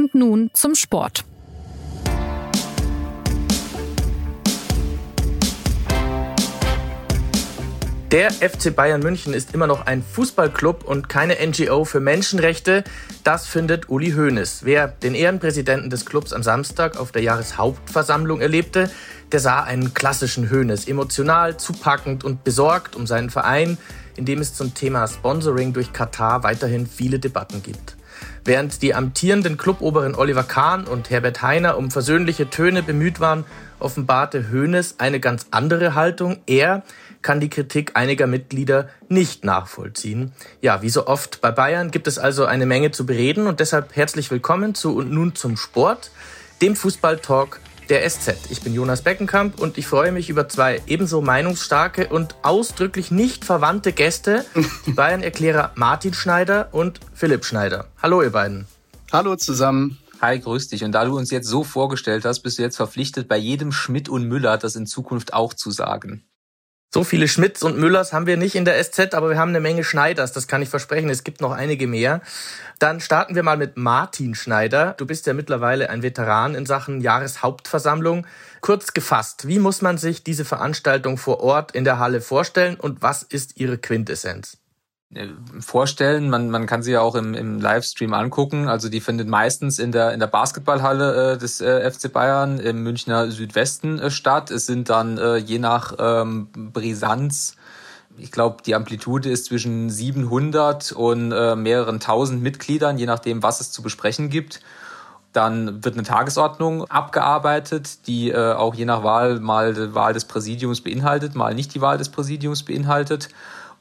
Und nun zum Sport. Der FC Bayern München ist immer noch ein Fußballclub und keine NGO für Menschenrechte. Das findet Uli Hoeneß. Wer den Ehrenpräsidenten des Clubs am Samstag auf der Jahreshauptversammlung erlebte, der sah einen klassischen Hoeneß. Emotional, zupackend und besorgt um seinen Verein, in dem es zum Thema Sponsoring durch Katar weiterhin viele Debatten gibt. Während die amtierenden Cluboberen Oliver Kahn und Herbert Heiner um versöhnliche Töne bemüht waren, offenbarte Hoeneß eine ganz andere Haltung. Er kann die Kritik einiger Mitglieder nicht nachvollziehen. Ja, wie so oft bei Bayern gibt es also eine Menge zu bereden und deshalb herzlich willkommen zu und nun zum Sport, dem Fußballtalk der SZ. Ich bin Jonas Beckenkamp und ich freue mich über zwei ebenso meinungsstarke und ausdrücklich nicht verwandte Gäste, die Bayern-Erklärer Martin Schneider und Philipp Schneider. Hallo ihr beiden. Hallo zusammen. Hi, grüß dich. Und da du uns jetzt so vorgestellt hast, bist du jetzt verpflichtet, bei jedem Schmidt und Müller das in Zukunft auch zu sagen. So viele Schmidts und Müllers haben wir nicht in der SZ, aber wir haben eine Menge Schneiders, das kann ich versprechen. Es gibt noch einige mehr. Dann starten wir mal mit Martin Schneider. Du bist ja mittlerweile ein Veteran in Sachen Jahreshauptversammlung. Kurz gefasst, wie muss man sich diese Veranstaltung vor Ort in der Halle vorstellen und was ist ihre Quintessenz? Äh, vorstellen. Man, man kann sie ja auch im, im Livestream angucken. Also die findet meistens in der, in der Basketballhalle äh, des äh, FC Bayern im Münchner Südwesten äh, statt. Es sind dann äh, je nach ähm, Brisanz ich glaube, die Amplitude ist zwischen 700 und äh, mehreren tausend Mitgliedern, je nachdem, was es zu besprechen gibt. Dann wird eine Tagesordnung abgearbeitet, die äh, auch je nach Wahl mal die Wahl des Präsidiums beinhaltet, mal nicht die Wahl des Präsidiums beinhaltet.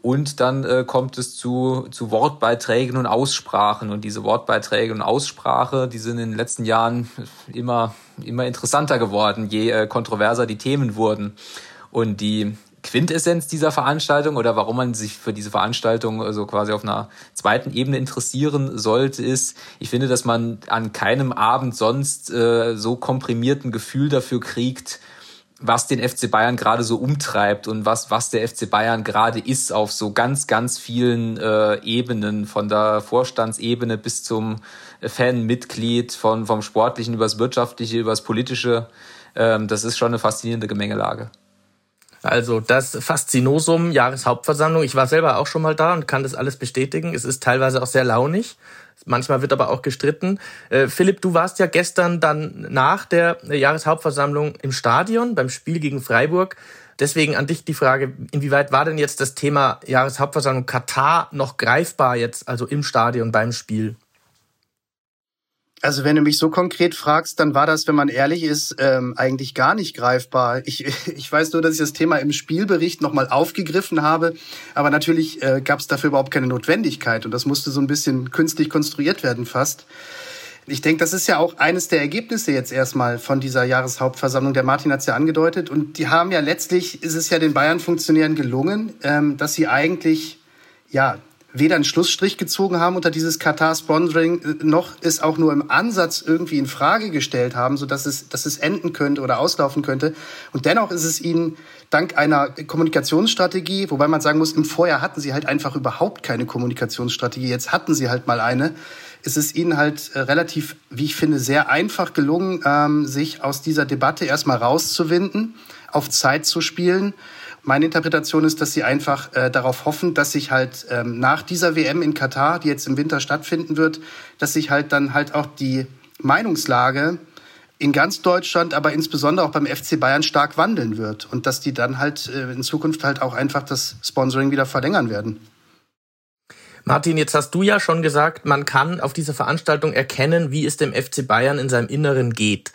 Und dann äh, kommt es zu, zu Wortbeiträgen und Aussprachen. Und diese Wortbeiträge und Aussprache, die sind in den letzten Jahren immer, immer interessanter geworden, je äh, kontroverser die Themen wurden. Und die Quintessenz dieser Veranstaltung oder warum man sich für diese Veranstaltung so also quasi auf einer zweiten Ebene interessieren sollte, ist, ich finde, dass man an keinem Abend sonst äh, so komprimierten Gefühl dafür kriegt, was den FC Bayern gerade so umtreibt und was, was der FC Bayern gerade ist auf so ganz, ganz vielen äh, Ebenen, von der Vorstandsebene bis zum Fanmitglied, von, vom Sportlichen übers Wirtschaftliche, übers Politische. Ähm, das ist schon eine faszinierende Gemengelage. Also das Faszinosum Jahreshauptversammlung. Ich war selber auch schon mal da und kann das alles bestätigen. Es ist teilweise auch sehr launig. Manchmal wird aber auch gestritten. Äh, Philipp, du warst ja gestern dann nach der Jahreshauptversammlung im Stadion beim Spiel gegen Freiburg. Deswegen an dich die Frage, inwieweit war denn jetzt das Thema Jahreshauptversammlung Katar noch greifbar jetzt, also im Stadion beim Spiel? Also wenn du mich so konkret fragst, dann war das, wenn man ehrlich ist, ähm, eigentlich gar nicht greifbar. Ich, ich weiß nur, dass ich das Thema im Spielbericht nochmal aufgegriffen habe, aber natürlich äh, gab es dafür überhaupt keine Notwendigkeit und das musste so ein bisschen künstlich konstruiert werden fast. Ich denke, das ist ja auch eines der Ergebnisse jetzt erstmal von dieser Jahreshauptversammlung. Der Martin hat es ja angedeutet und die haben ja letztlich, ist es ja den Bayern-Funktionären gelungen, ähm, dass sie eigentlich ja weder einen Schlussstrich gezogen haben unter dieses Katar-Sponsoring, äh, noch es auch nur im Ansatz irgendwie in Frage gestellt haben, so dass es, dass es enden könnte oder auslaufen könnte. Und dennoch ist es ihnen dank einer Kommunikationsstrategie, wobei man sagen muss, im Vorjahr hatten sie halt einfach überhaupt keine Kommunikationsstrategie. Jetzt hatten sie halt mal eine. Es ist ihnen halt äh, relativ, wie ich finde, sehr einfach gelungen, ähm, sich aus dieser Debatte erstmal rauszuwinden, auf Zeit zu spielen meine Interpretation ist, dass sie einfach äh, darauf hoffen, dass sich halt ähm, nach dieser WM in Katar, die jetzt im Winter stattfinden wird, dass sich halt dann halt auch die Meinungslage in ganz Deutschland, aber insbesondere auch beim FC Bayern stark wandeln wird und dass die dann halt äh, in Zukunft halt auch einfach das Sponsoring wieder verlängern werden. Martin, jetzt hast du ja schon gesagt, man kann auf dieser Veranstaltung erkennen, wie es dem FC Bayern in seinem Inneren geht.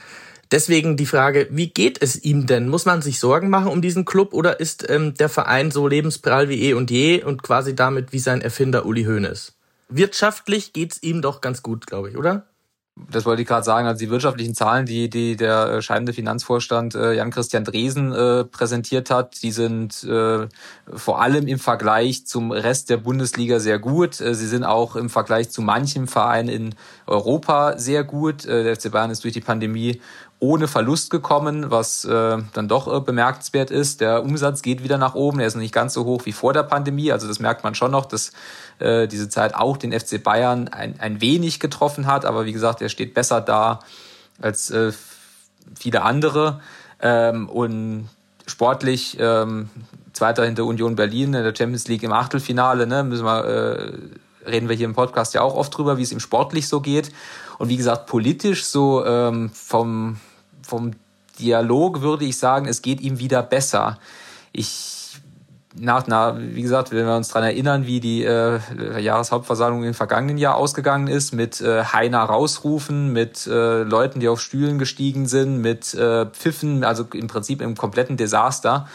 Deswegen die Frage, wie geht es ihm denn? Muss man sich Sorgen machen um diesen Club oder ist ähm, der Verein so lebensprall wie eh und je und quasi damit wie sein Erfinder Uli Hoeneß? Wirtschaftlich geht's ihm doch ganz gut, glaube ich, oder? Das wollte ich gerade sagen. Also die wirtschaftlichen Zahlen, die, die der äh, scheidende Finanzvorstand äh, Jan-Christian Dresen äh, präsentiert hat, die sind äh, vor allem im Vergleich zum Rest der Bundesliga sehr gut. Äh, sie sind auch im Vergleich zu manchem Verein in Europa sehr gut. Äh, der FC Bayern ist durch die Pandemie ohne Verlust gekommen, was äh, dann doch äh, bemerkenswert ist. Der Umsatz geht wieder nach oben, er ist noch nicht ganz so hoch wie vor der Pandemie. Also das merkt man schon noch, dass äh, diese Zeit auch den FC Bayern ein, ein wenig getroffen hat. Aber wie gesagt, er steht besser da als äh, viele andere. Ähm, und sportlich ähm, Zweiter hinter Union Berlin in der Champions League im Achtelfinale. Ne, müssen wir, äh, reden wir hier im Podcast ja auch oft drüber, wie es ihm sportlich so geht. Und wie gesagt, politisch so ähm, vom, vom Dialog würde ich sagen, es geht ihm wieder besser. Ich nach, na, wie gesagt, wenn wir uns dran erinnern, wie die äh, Jahreshauptversammlung im vergangenen Jahr ausgegangen ist, mit äh, Heiner rausrufen, mit äh, Leuten, die auf Stühlen gestiegen sind, mit äh, Pfiffen, also im Prinzip im kompletten Desaster,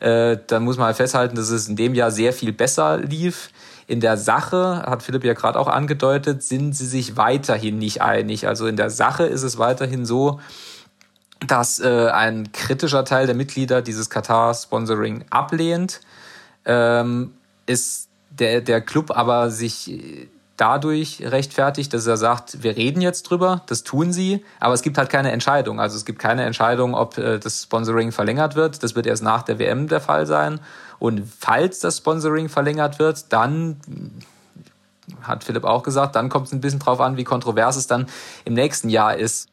äh, dann muss man halt festhalten, dass es in dem Jahr sehr viel besser lief. In der Sache, hat Philipp ja gerade auch angedeutet, sind sie sich weiterhin nicht einig. Also in der Sache ist es weiterhin so, dass äh, ein kritischer Teil der Mitglieder dieses Katar-Sponsoring ablehnt, ähm, ist der, der Club aber sich dadurch rechtfertigt, dass er sagt, wir reden jetzt drüber, das tun sie, aber es gibt halt keine Entscheidung. Also es gibt keine Entscheidung, ob äh, das Sponsoring verlängert wird. Das wird erst nach der WM der Fall sein. Und falls das Sponsoring verlängert wird, dann hat Philipp auch gesagt, dann kommt es ein bisschen drauf an, wie kontrovers es dann im nächsten Jahr ist.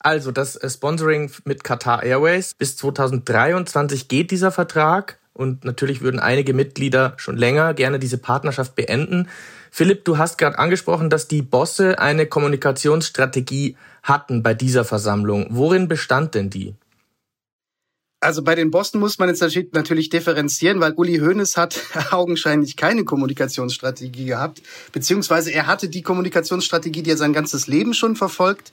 Also das äh, Sponsoring mit Qatar Airways bis 2023 geht dieser Vertrag und natürlich würden einige Mitglieder schon länger gerne diese Partnerschaft beenden. Philipp, du hast gerade angesprochen, dass die Bosse eine Kommunikationsstrategie hatten bei dieser Versammlung. Worin bestand denn die? Also bei den Bossen muss man jetzt natürlich differenzieren, weil Uli Hoeneß hat augenscheinlich keine Kommunikationsstrategie gehabt, beziehungsweise er hatte die Kommunikationsstrategie, die er sein ganzes Leben schon verfolgt,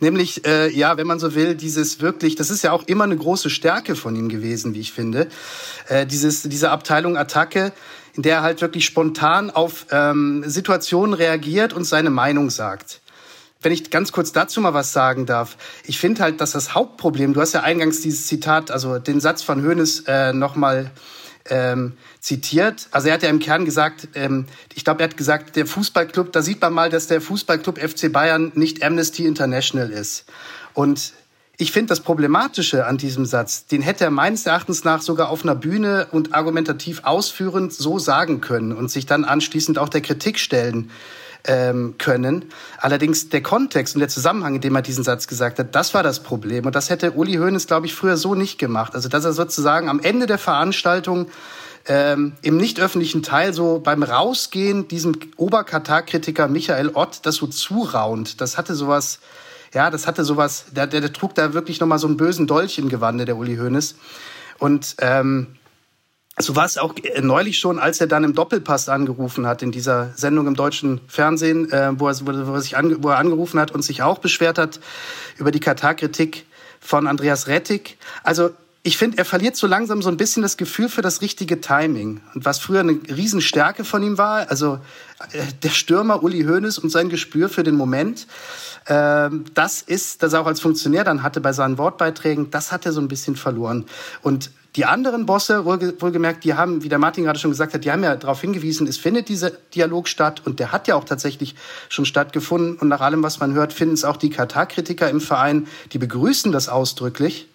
nämlich äh, ja, wenn man so will, dieses wirklich, das ist ja auch immer eine große Stärke von ihm gewesen, wie ich finde, äh, dieses diese Abteilung Attacke, in der er halt wirklich spontan auf ähm, Situationen reagiert und seine Meinung sagt wenn ich ganz kurz dazu mal was sagen darf. Ich finde halt, dass das Hauptproblem, du hast ja eingangs dieses Zitat, also den Satz von Hoeneß äh, nochmal ähm, zitiert. Also er hat ja im Kern gesagt, ähm, ich glaube, er hat gesagt, der Fußballclub, da sieht man mal, dass der Fußballclub FC Bayern nicht Amnesty International ist. Und ich finde das Problematische an diesem Satz, den hätte er meines Erachtens nach sogar auf einer Bühne und argumentativ ausführend so sagen können und sich dann anschließend auch der Kritik stellen ähm, können. Allerdings der Kontext und der Zusammenhang, in dem er diesen Satz gesagt hat, das war das Problem. Und das hätte Uli Hoeneß, glaube ich, früher so nicht gemacht. Also dass er sozusagen am Ende der Veranstaltung ähm, im nicht öffentlichen Teil so beim Rausgehen diesem Oberkatar-Kritiker Michael Ott das so zuraunt. Das hatte sowas, ja, das hatte sowas, der, der, der trug da wirklich nochmal so einen bösen Dolch im Gewande, der Uli Hoeneß. Und ähm, so war es auch äh, neulich schon, als er dann im Doppelpass angerufen hat, in dieser Sendung im deutschen Fernsehen, äh, wo, er, wo, er sich ange, wo er angerufen hat und sich auch beschwert hat über die Katar-Kritik von Andreas Rettig. Also ich finde, er verliert so langsam so ein bisschen das Gefühl für das richtige Timing. Und was früher eine Riesenstärke von ihm war, also äh, der Stürmer Uli Hoeneß und sein Gespür für den Moment, äh, das ist, das er auch als Funktionär dann hatte bei seinen Wortbeiträgen, das hat er so ein bisschen verloren. Und die anderen Bosse, wohlgemerkt, die haben, wie der Martin gerade schon gesagt hat, die haben ja darauf hingewiesen, es findet dieser Dialog statt und der hat ja auch tatsächlich schon stattgefunden. Und nach allem, was man hört, finden es auch die Katar-Kritiker im Verein, die begrüßen das ausdrücklich.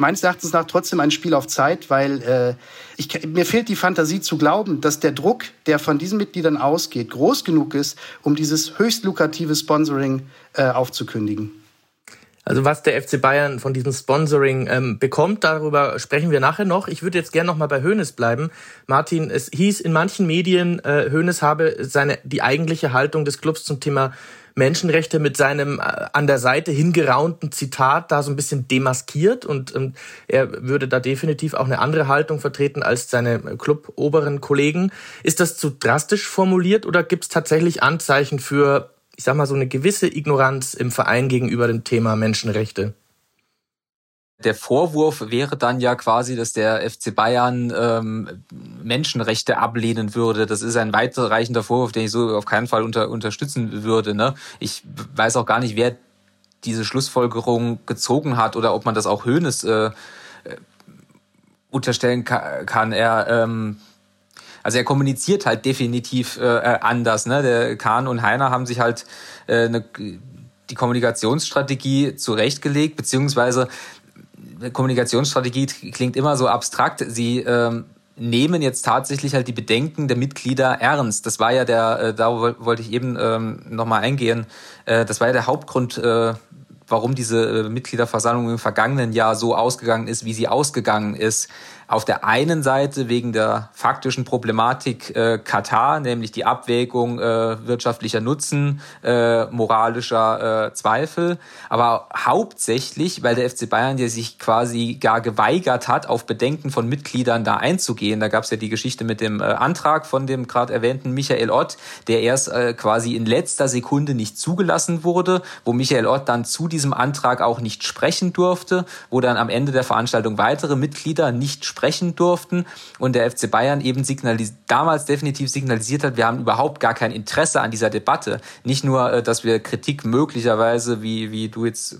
Meines Erachtens nach trotzdem ein Spiel auf Zeit, weil äh, ich, mir fehlt die Fantasie zu glauben, dass der Druck, der von diesen Mitgliedern ausgeht, groß genug ist, um dieses höchst lukrative Sponsoring äh, aufzukündigen. Also was der FC Bayern von diesem Sponsoring ähm, bekommt, darüber sprechen wir nachher noch. Ich würde jetzt gerne noch mal bei Hoeneß bleiben. Martin, es hieß in manchen Medien, äh, Hoeneß habe seine die eigentliche Haltung des Clubs zum Thema Menschenrechte mit seinem äh, an der Seite hingeraunten Zitat da so ein bisschen demaskiert und ähm, er würde da definitiv auch eine andere Haltung vertreten als seine Club-oberen Kollegen. Ist das zu drastisch formuliert oder gibt es tatsächlich Anzeichen für ich sag mal, so eine gewisse Ignoranz im Verein gegenüber dem Thema Menschenrechte? Der Vorwurf wäre dann ja quasi, dass der FC Bayern ähm, Menschenrechte ablehnen würde. Das ist ein weiterreichender Vorwurf, den ich so auf keinen Fall unter, unterstützen würde. Ne? Ich weiß auch gar nicht, wer diese Schlussfolgerung gezogen hat oder ob man das auch Höhnes äh, äh unterstellen kann. Er ähm, also er kommuniziert halt definitiv äh, äh, anders. Ne? Der Kahn und Heiner haben sich halt äh, eine die Kommunikationsstrategie zurechtgelegt, beziehungsweise Kommunikationsstrategie klingt immer so abstrakt. Sie ähm, nehmen jetzt tatsächlich halt die Bedenken der Mitglieder ernst. Das war ja der, äh, da wollte ich eben ähm, nochmal eingehen, äh, das war ja der Hauptgrund, äh, warum diese äh, Mitgliederversammlung im vergangenen Jahr so ausgegangen ist, wie sie ausgegangen ist. Auf der einen Seite wegen der faktischen Problematik äh, Katar, nämlich die Abwägung äh, wirtschaftlicher Nutzen, äh, moralischer äh, Zweifel, aber hauptsächlich, weil der FC Bayern ja sich quasi gar geweigert hat, auf Bedenken von Mitgliedern da einzugehen. Da gab es ja die Geschichte mit dem äh, Antrag von dem gerade erwähnten Michael Ott, der erst äh, quasi in letzter Sekunde nicht zugelassen wurde, wo Michael Ott dann zu diesem Antrag auch nicht sprechen durfte, wo dann am Ende der Veranstaltung weitere Mitglieder nicht sprechen sprechen durften und der FC Bayern eben signalis damals definitiv signalisiert hat, wir haben überhaupt gar kein Interesse an dieser Debatte. Nicht nur, äh, dass wir Kritik möglicherweise, wie, wie du jetzt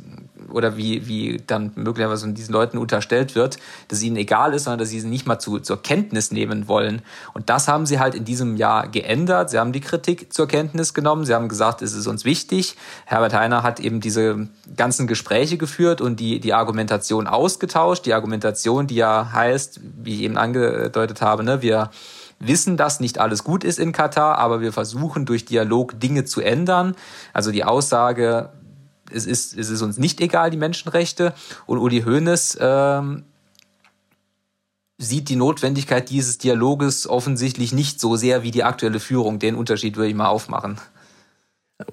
oder wie, wie dann möglicherweise diesen Leuten unterstellt wird, dass es ihnen egal ist, sondern dass sie sie nicht mal zu, zur Kenntnis nehmen wollen. Und das haben sie halt in diesem Jahr geändert. Sie haben die Kritik zur Kenntnis genommen. Sie haben gesagt, es ist uns wichtig. Herbert Heiner hat eben diese ganzen Gespräche geführt und die, die Argumentation ausgetauscht. Die Argumentation, die ja heißt, heißt, wie ich eben angedeutet habe, ne, wir wissen, dass nicht alles gut ist in Katar, aber wir versuchen durch Dialog Dinge zu ändern. Also die Aussage, es ist, es ist uns nicht egal, die Menschenrechte. Und Uli Hoeneß ähm, sieht die Notwendigkeit dieses Dialoges offensichtlich nicht so sehr wie die aktuelle Führung. Den Unterschied würde ich mal aufmachen.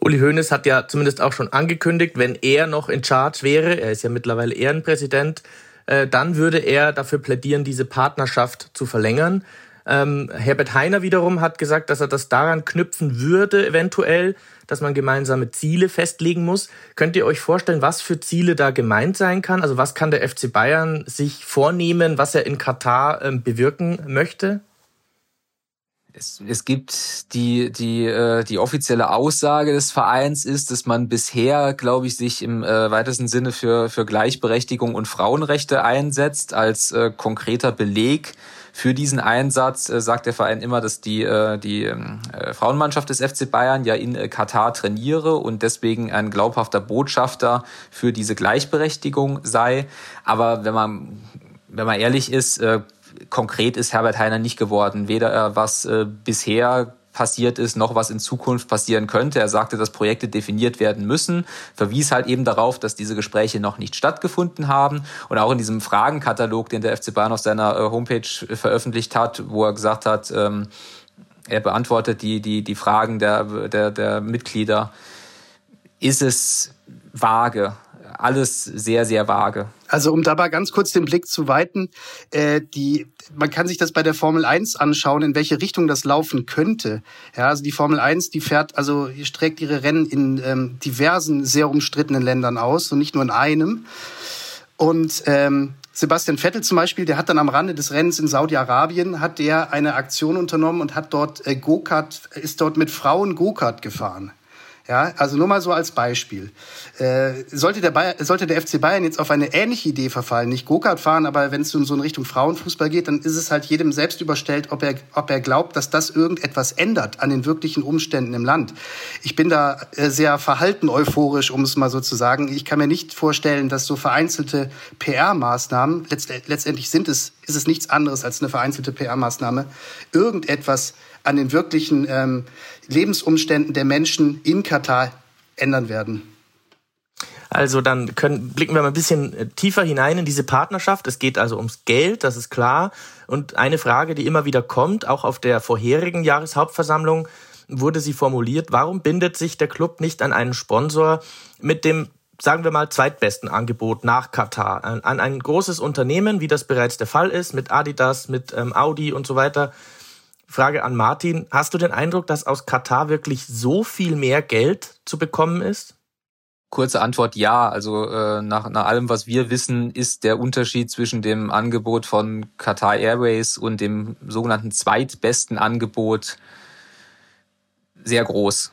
Uli Hoeneß hat ja zumindest auch schon angekündigt, wenn er noch in Charge wäre, er ist ja mittlerweile Ehrenpräsident, äh, dann würde er dafür plädieren, diese Partnerschaft zu verlängern. Ähm, Herbert Heiner wiederum hat gesagt, dass er das daran knüpfen würde, eventuell, dass man gemeinsame Ziele festlegen muss. Könnt ihr euch vorstellen, was für Ziele da gemeint sein kann? Also was kann der FC Bayern sich vornehmen, was er in Katar ähm, bewirken möchte? Es, es gibt die, die, äh, die offizielle Aussage des Vereins ist, dass man bisher, glaube ich, sich im äh, weitesten Sinne für, für Gleichberechtigung und Frauenrechte einsetzt. Als äh, konkreter Beleg für diesen Einsatz äh, sagt der Verein immer, dass die, äh, die äh, Frauenmannschaft des FC Bayern ja in äh, Katar trainiere und deswegen ein glaubhafter Botschafter für diese Gleichberechtigung sei. Aber wenn man wenn man ehrlich ist, äh, konkret ist Herbert Heiner nicht geworden. Weder was äh, bisher passiert ist, noch was in Zukunft passieren könnte. Er sagte, dass Projekte definiert werden müssen, verwies halt eben darauf, dass diese Gespräche noch nicht stattgefunden haben. Und auch in diesem Fragenkatalog, den der FC Bayern auf seiner äh, Homepage veröffentlicht hat, wo er gesagt hat, ähm, er beantwortet die, die, die Fragen der, der, der Mitglieder, ist es vage alles sehr, sehr vage. Also um dabei ganz kurz den Blick zu weiten, äh, die, man kann sich das bei der Formel 1 anschauen, in welche Richtung das laufen könnte. Ja, also die Formel 1, die fährt, also streckt ihre Rennen in ähm, diversen, sehr umstrittenen Ländern aus und nicht nur in einem. Und ähm, Sebastian Vettel zum Beispiel, der hat dann am Rande des Rennens in Saudi-Arabien, hat der eine Aktion unternommen und hat dort äh, Go-Kart, ist dort mit Frauen Go-Kart gefahren. Ja, also nur mal so als Beispiel. Äh, sollte, der Bayer, sollte der FC Bayern jetzt auf eine ähnliche Idee verfallen, nicht Go-Kart fahren, aber wenn es so in Richtung Frauenfußball geht, dann ist es halt jedem selbst überstellt, ob er, ob er glaubt, dass das irgendetwas ändert an den wirklichen Umständen im Land. Ich bin da äh, sehr verhalten euphorisch, um es mal so zu sagen. Ich kann mir nicht vorstellen, dass so vereinzelte PR-Maßnahmen, letztendlich sind es, ist es nichts anderes als eine vereinzelte PR-Maßnahme, irgendetwas an den wirklichen ähm, Lebensumständen der Menschen in Katar ändern werden. Also dann können, blicken wir mal ein bisschen äh, tiefer hinein in diese Partnerschaft. Es geht also ums Geld, das ist klar. Und eine Frage, die immer wieder kommt, auch auf der vorherigen Jahreshauptversammlung wurde sie formuliert, warum bindet sich der Club nicht an einen Sponsor mit dem sagen wir mal, zweitbesten Angebot nach Katar an, ein großes Unternehmen, wie das bereits der Fall ist, mit Adidas, mit ähm, Audi und so weiter. Frage an Martin. Hast du den Eindruck, dass aus Katar wirklich so viel mehr Geld zu bekommen ist? Kurze Antwort ja. Also äh, nach, nach allem, was wir wissen, ist der Unterschied zwischen dem Angebot von Qatar Airways und dem sogenannten zweitbesten Angebot sehr groß.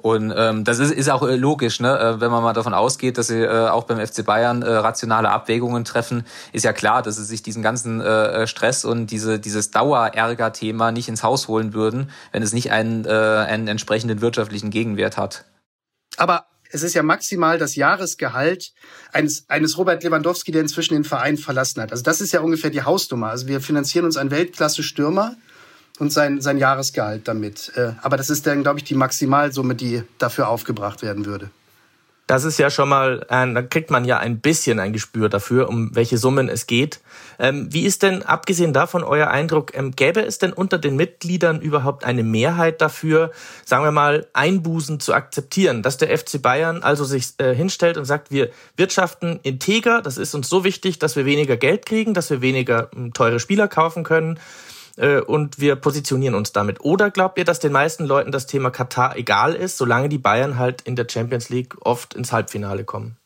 Und ähm, das ist, ist auch äh, logisch, ne? Äh, wenn man mal davon ausgeht, dass sie äh, auch beim FC Bayern äh, rationale Abwägungen treffen, ist ja klar, dass sie sich diesen ganzen äh, Stress und diese, dieses Dauerärger-Thema nicht ins Haus holen würden, wenn es nicht einen, äh, einen entsprechenden wirtschaftlichen Gegenwert hat. Aber es ist ja maximal das Jahresgehalt eines, eines Robert Lewandowski, der inzwischen den Verein verlassen hat. Also das ist ja ungefähr die Hausnummer. Also wir finanzieren uns einen Weltklasse-Stürmer und sein, sein Jahresgehalt damit. Äh, aber das ist dann, glaube ich, die Maximalsumme, die dafür aufgebracht werden würde. Das ist ja schon mal, äh, da kriegt man ja ein bisschen ein Gespür dafür, um welche Summen es geht. Ähm, wie ist denn, abgesehen davon, euer Eindruck, ähm, gäbe es denn unter den Mitgliedern überhaupt eine Mehrheit dafür, sagen wir mal, Einbußen zu akzeptieren, dass der FC Bayern also sich äh, hinstellt und sagt, wir wirtschaften integer, das ist uns so wichtig, dass wir weniger Geld kriegen, dass wir weniger äh, teure Spieler kaufen können, äh, und wir positionieren uns damit. Oder glaubt ihr, dass den meisten Leuten das Thema Katar egal ist, solange die Bayern halt in der Champions League oft ins Halbfinale kommen?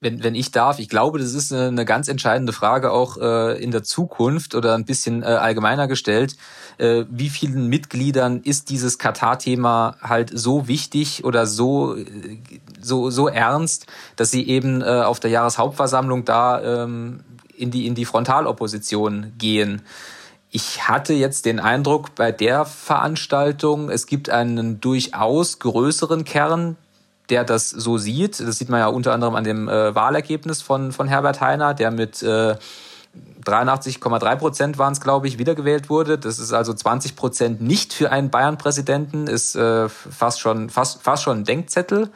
wenn, wenn ich darf, ich glaube, das ist eine, eine ganz entscheidende Frage auch äh, in der Zukunft oder ein bisschen äh, allgemeiner gestellt. Äh, wie vielen Mitgliedern ist dieses Katar-Thema halt so wichtig oder so, so, so ernst, dass sie eben äh, auf der Jahreshauptversammlung da ähm, in, die, in die Frontalopposition gehen? Ich hatte jetzt den Eindruck bei der Veranstaltung, es gibt einen durchaus größeren Kern, der das so sieht. Das sieht man ja unter anderem an dem äh, Wahlergebnis von, von Herbert Heiner, der mit äh, 83,3 Prozent waren es, glaube ich, wiedergewählt wurde. Das ist also 20 Prozent nicht für einen Bayern-Präsidenten, ist äh, fast, schon, fast, fast schon ein Denkzettel.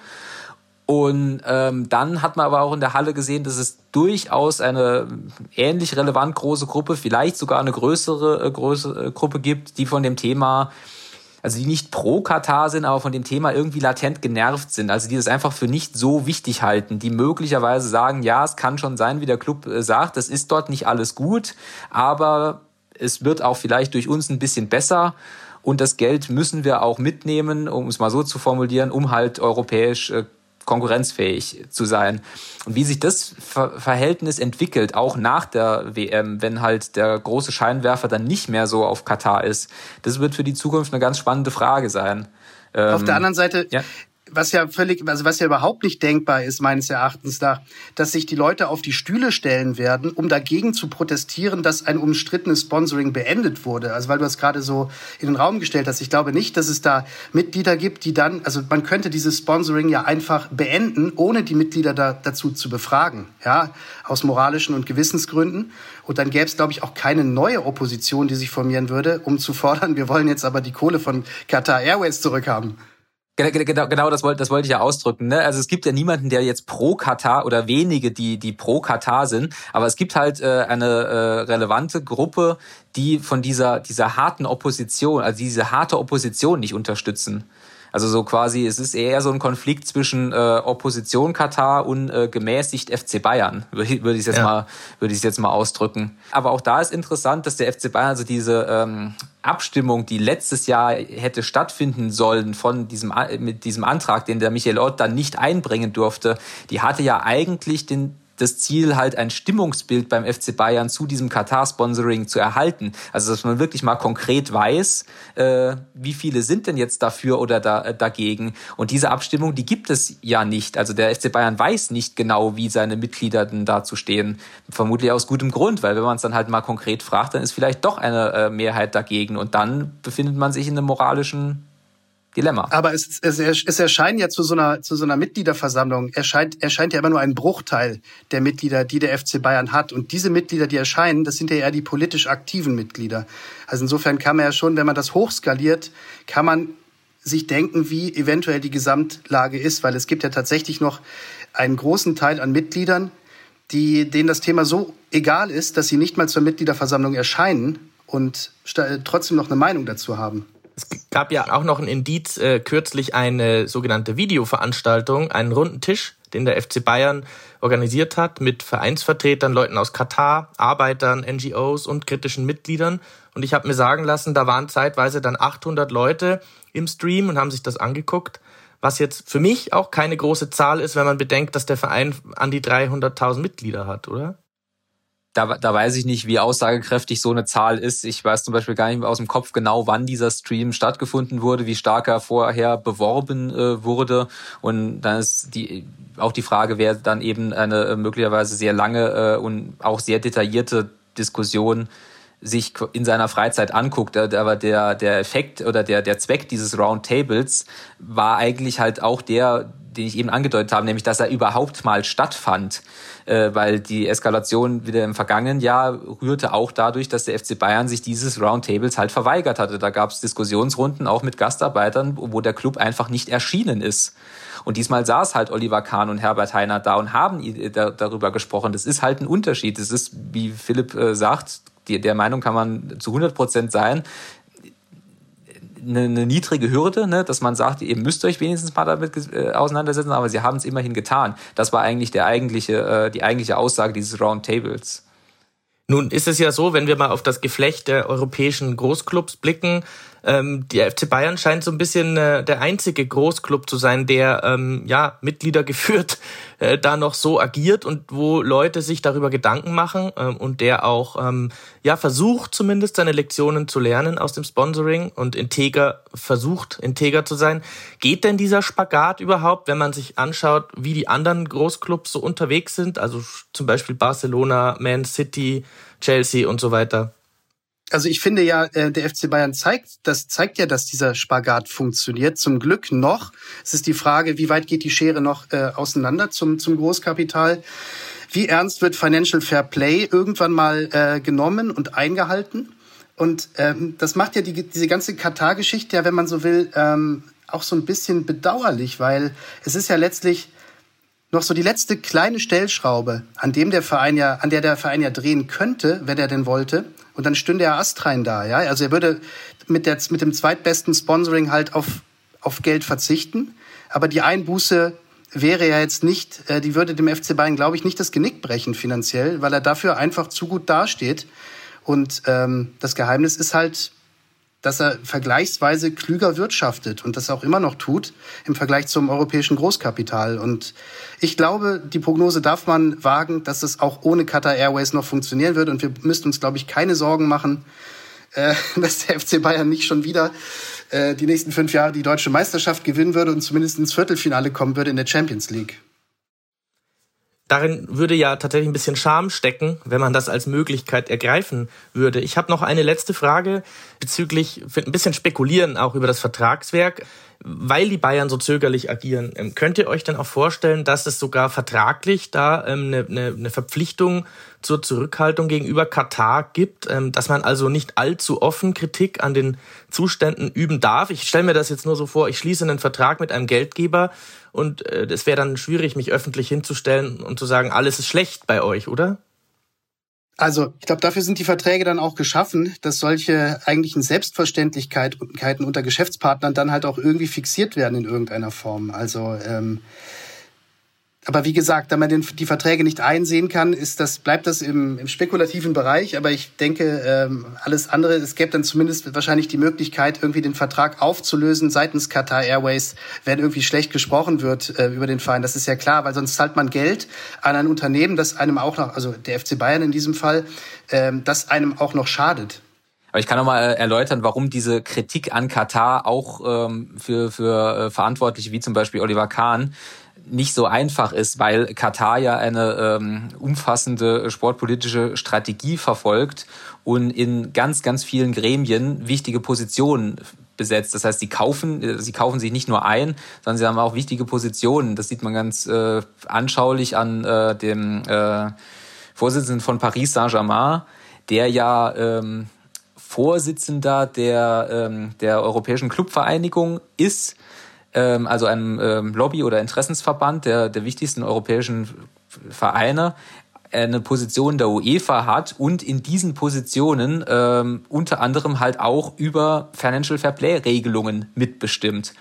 Und ähm, dann hat man aber auch in der Halle gesehen, dass es durchaus eine ähnlich relevant große Gruppe, vielleicht sogar eine größere, äh, größere Gruppe gibt, die von dem Thema, also die nicht pro Katar sind, aber von dem Thema irgendwie latent genervt sind. Also die das einfach für nicht so wichtig halten, die möglicherweise sagen, ja, es kann schon sein, wie der Club äh, sagt, das ist dort nicht alles gut, aber es wird auch vielleicht durch uns ein bisschen besser. Und das Geld müssen wir auch mitnehmen, um es mal so zu formulieren, um halt europäisch äh, konkurrenzfähig zu sein. Und wie sich das Ver Verhältnis entwickelt, auch nach der WM, wenn halt der große Scheinwerfer dann nicht mehr so auf Katar ist, das wird für die Zukunft eine ganz spannende Frage sein. Auf der ähm, anderen Seite, ja was ja völlig, also was ja überhaupt nicht denkbar ist, meines Erachtens nach, dass sich die Leute auf die Stühle stellen werden, um dagegen zu protestieren, dass ein umstrittenes Sponsoring beendet wurde. Also weil du das gerade so in den Raum gestellt hast. Ich glaube nicht, dass es da Mitglieder gibt, die dann, also man könnte dieses Sponsoring ja einfach beenden, ohne die Mitglieder da, dazu zu befragen, ja, aus moralischen und Gewissensgründen. Und dann gäbe es, glaube ich, auch keine neue Opposition, die sich formieren würde, um zu fordern, wir wollen jetzt aber die Kohle von Qatar Airways zurückhaben. Genau, genau das wollte das wollte ich ja ausdrücken. Ne? Also es gibt ja niemanden, der jetzt pro Katar oder wenige, die die pro Katar sind, aber es gibt halt äh, eine äh, relevante Gruppe, die von dieser dieser harten Opposition, also diese harte Opposition nicht unterstützen. Also so quasi, es ist eher so ein Konflikt zwischen äh, Opposition Katar und äh, gemäßigt FC Bayern, würde würd ich jetzt ja. mal, würde ich jetzt mal ausdrücken. Aber auch da ist interessant, dass der FC Bayern also diese ähm, Abstimmung, die letztes Jahr hätte stattfinden sollen von diesem mit diesem Antrag, den der Michael Ott dann nicht einbringen durfte, die hatte ja eigentlich den das Ziel, halt ein Stimmungsbild beim FC Bayern zu diesem Katar-Sponsoring zu erhalten. Also, dass man wirklich mal konkret weiß, äh, wie viele sind denn jetzt dafür oder da, äh, dagegen. Und diese Abstimmung, die gibt es ja nicht. Also der FC Bayern weiß nicht genau, wie seine Mitglieder denn dazu stehen. Vermutlich aus gutem Grund, weil wenn man es dann halt mal konkret fragt, dann ist vielleicht doch eine äh, Mehrheit dagegen. Und dann befindet man sich in einem moralischen Dilemma. Aber es, es, es erscheint ja zu so einer, zu so einer Mitgliederversammlung, erscheint, erscheint ja immer nur ein Bruchteil der Mitglieder, die der FC Bayern hat. Und diese Mitglieder, die erscheinen, das sind ja eher die politisch aktiven Mitglieder. Also insofern kann man ja schon, wenn man das hochskaliert, kann man sich denken, wie eventuell die Gesamtlage ist, weil es gibt ja tatsächlich noch einen großen Teil an Mitgliedern, die, denen das Thema so egal ist, dass sie nicht mal zur Mitgliederversammlung erscheinen und trotzdem noch eine Meinung dazu haben. Es gab ja auch noch ein Indiz, äh, kürzlich eine sogenannte Videoveranstaltung, einen runden Tisch, den der FC Bayern organisiert hat mit Vereinsvertretern, Leuten aus Katar, Arbeitern, NGOs und kritischen Mitgliedern. Und ich habe mir sagen lassen, da waren zeitweise dann 800 Leute im Stream und haben sich das angeguckt, was jetzt für mich auch keine große Zahl ist, wenn man bedenkt, dass der Verein an die 300.000 Mitglieder hat, oder? Da, da weiß ich nicht, wie aussagekräftig so eine Zahl ist. Ich weiß zum Beispiel gar nicht aus dem Kopf genau, wann dieser Stream stattgefunden wurde, wie stark er vorher beworben äh, wurde. Und dann ist die auch die Frage, wer dann eben eine äh, möglicherweise sehr lange äh, und auch sehr detaillierte Diskussion sich in seiner Freizeit anguckt. Aber der, der Effekt oder der, der Zweck dieses Roundtables war eigentlich halt auch der, den ich eben angedeutet habe, nämlich dass er überhaupt mal stattfand, äh, weil die Eskalation wieder im vergangenen Jahr rührte auch dadurch, dass der FC Bayern sich dieses Roundtables halt verweigert hatte. Da gab es Diskussionsrunden auch mit Gastarbeitern, wo der Club einfach nicht erschienen ist. Und diesmal saß halt Oliver Kahn und Herbert Heiner da und haben darüber gesprochen. Das ist halt ein Unterschied. Das ist, wie Philipp äh, sagt, die, der Meinung kann man zu 100 Prozent sein eine, eine niedrige Hürde, ne, dass man sagt, ihr müsst euch wenigstens mal damit äh, auseinandersetzen, aber sie haben es immerhin getan. Das war eigentlich der eigentliche, äh, die eigentliche Aussage dieses Roundtables. Nun ist es ja so, wenn wir mal auf das Geflecht der europäischen Großclubs blicken, ähm, der FC Bayern scheint so ein bisschen äh, der einzige Großclub zu sein, der ähm, ja Mitglieder geführt äh, da noch so agiert und wo Leute sich darüber Gedanken machen ähm, und der auch ähm, ja versucht zumindest seine Lektionen zu lernen aus dem Sponsoring und integer versucht integer zu sein. Geht denn dieser Spagat überhaupt, wenn man sich anschaut, wie die anderen Großclubs so unterwegs sind, also zum Beispiel Barcelona, Man City, Chelsea und so weiter? Also ich finde ja, äh, der FC Bayern zeigt, das zeigt ja, dass dieser Spagat funktioniert. Zum Glück noch. Es ist die Frage, wie weit geht die Schere noch äh, auseinander zum, zum Großkapital? Wie ernst wird Financial Fair Play irgendwann mal äh, genommen und eingehalten? Und ähm, das macht ja die, diese ganze Katar-Geschichte ja, wenn man so will, ähm, auch so ein bisschen bedauerlich, weil es ist ja letztlich noch so die letzte kleine Stellschraube, an dem der Verein ja, an der der Verein ja drehen könnte, wenn er denn wollte. Und dann stünde er astrein da, ja. Also er würde mit der, mit dem zweitbesten Sponsoring halt auf, auf Geld verzichten. Aber die Einbuße wäre ja jetzt nicht, äh, die würde dem FC Bayern, glaube ich, nicht das Genick brechen finanziell, weil er dafür einfach zu gut dasteht. Und ähm, das Geheimnis ist halt, dass er vergleichsweise klüger wirtschaftet und das auch immer noch tut im Vergleich zum europäischen Großkapital. Und ich glaube, die Prognose darf man wagen, dass es auch ohne Qatar Airways noch funktionieren wird. Und wir müssten uns, glaube ich, keine Sorgen machen, äh, dass der FC Bayern nicht schon wieder äh, die nächsten fünf Jahre die deutsche Meisterschaft gewinnen würde und zumindest ins Viertelfinale kommen würde in der Champions League. Darin würde ja tatsächlich ein bisschen Scham stecken, wenn man das als Möglichkeit ergreifen würde. Ich habe noch eine letzte Frage bezüglich ein bisschen spekulieren auch über das Vertragswerk weil die Bayern so zögerlich agieren, ähm, könnt ihr euch denn auch vorstellen, dass es sogar vertraglich da ähm, eine, eine, eine Verpflichtung zur Zurückhaltung gegenüber Katar gibt, ähm, dass man also nicht allzu offen Kritik an den Zuständen üben darf? Ich stelle mir das jetzt nur so vor, ich schließe einen Vertrag mit einem Geldgeber und äh, es wäre dann schwierig, mich öffentlich hinzustellen und zu sagen, alles ist schlecht bei euch, oder? Also, ich glaube, dafür sind die Verträge dann auch geschaffen, dass solche eigentlichen Selbstverständlichkeiten unter Geschäftspartnern dann halt auch irgendwie fixiert werden in irgendeiner Form. Also ähm, aber wie gesagt, da man den, die Verträge nicht einsehen kann, ist das, bleibt das im, im spekulativen Bereich. Aber ich denke, ähm, alles andere, es gäbe dann zumindest wahrscheinlich die Möglichkeit, irgendwie den Vertrag aufzulösen seitens Qatar Airways, wenn irgendwie schlecht gesprochen wird äh, über den Verein. Das ist ja klar, weil sonst zahlt man Geld an ein Unternehmen, das einem auch noch, also der FC Bayern in diesem Fall, ähm, das einem auch noch schadet. Aber ich kann noch mal äh, erläutern, warum diese Kritik an Katar auch ähm, für, für äh, Verantwortliche wie zum Beispiel Oliver Kahn nicht so einfach ist, weil Katar ja eine ähm, umfassende sportpolitische Strategie verfolgt und in ganz, ganz vielen Gremien wichtige Positionen besetzt. Das heißt, sie kaufen, äh, sie kaufen sich nicht nur ein, sondern sie haben auch wichtige Positionen. Das sieht man ganz äh, anschaulich an äh, dem äh, Vorsitzenden von Paris Saint-Germain, der ja ähm, Vorsitzender der, ähm, der Europäischen Clubvereinigung ist ähm, also einem ähm, Lobby- oder Interessensverband der, der wichtigsten europäischen Vereine, eine Position der UEFA hat und in diesen Positionen ähm, unter anderem halt auch über Financial Fair Play Regelungen mitbestimmt.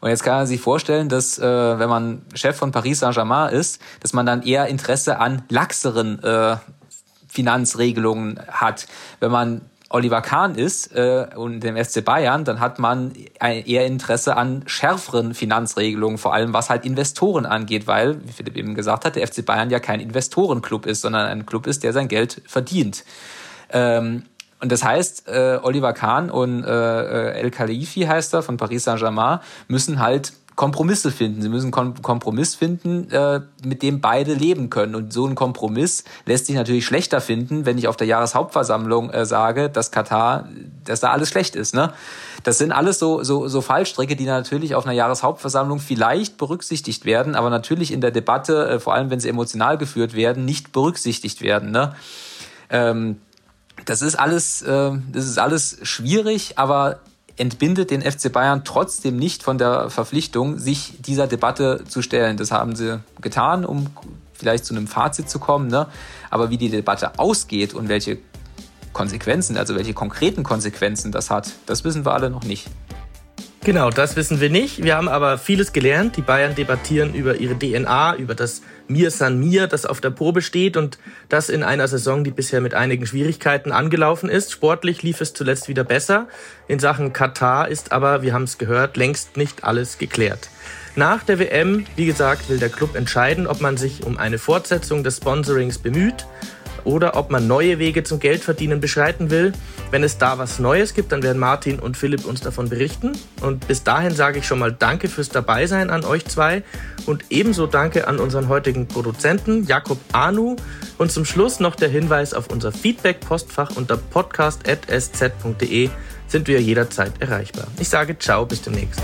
Und jetzt kann man sich vorstellen, dass äh, wenn man Chef von Paris Saint-Germain ist, dass man dann eher Interesse an laxeren äh, Finanzregelungen hat. Wenn man Oliver Kahn ist äh, und dem FC Bayern, dann hat man eher Interesse an schärferen Finanzregelungen, vor allem was halt Investoren angeht, weil, wie Philipp eben gesagt hat, der FC Bayern ja kein Investorenclub ist, sondern ein Club ist, der sein Geld verdient. Ähm, und das heißt, äh, Oliver Kahn und äh, El Khalifi heißt er von Paris Saint-Germain müssen halt Kompromisse finden. Sie müssen Kom Kompromiss finden, äh, mit dem beide leben können. Und so ein Kompromiss lässt sich natürlich schlechter finden, wenn ich auf der Jahreshauptversammlung äh, sage, dass Katar, dass da alles schlecht ist. Ne? Das sind alles so, so, so Fallstricke, die natürlich auf einer Jahreshauptversammlung vielleicht berücksichtigt werden, aber natürlich in der Debatte, äh, vor allem wenn sie emotional geführt werden, nicht berücksichtigt werden. Ne? Ähm, das ist alles, äh, das ist alles schwierig, aber entbindet den FC Bayern trotzdem nicht von der Verpflichtung, sich dieser Debatte zu stellen. Das haben sie getan, um vielleicht zu einem Fazit zu kommen. Ne? Aber wie die Debatte ausgeht und welche Konsequenzen, also welche konkreten Konsequenzen das hat, das wissen wir alle noch nicht. Genau, das wissen wir nicht. Wir haben aber vieles gelernt. Die Bayern debattieren über ihre DNA, über das Mir San Mir, das auf der Probe steht und das in einer Saison, die bisher mit einigen Schwierigkeiten angelaufen ist. Sportlich lief es zuletzt wieder besser. In Sachen Katar ist aber, wir haben es gehört, längst nicht alles geklärt. Nach der WM, wie gesagt, will der Club entscheiden, ob man sich um eine Fortsetzung des Sponsorings bemüht oder ob man neue Wege zum Geldverdienen beschreiten will. Wenn es da was Neues gibt, dann werden Martin und Philipp uns davon berichten. Und bis dahin sage ich schon mal Danke fürs Dabeisein an euch zwei und ebenso Danke an unseren heutigen Produzenten Jakob Anu. Und zum Schluss noch der Hinweis auf unser Feedback-Postfach unter podcast.sz.de sind wir jederzeit erreichbar. Ich sage ciao, bis demnächst.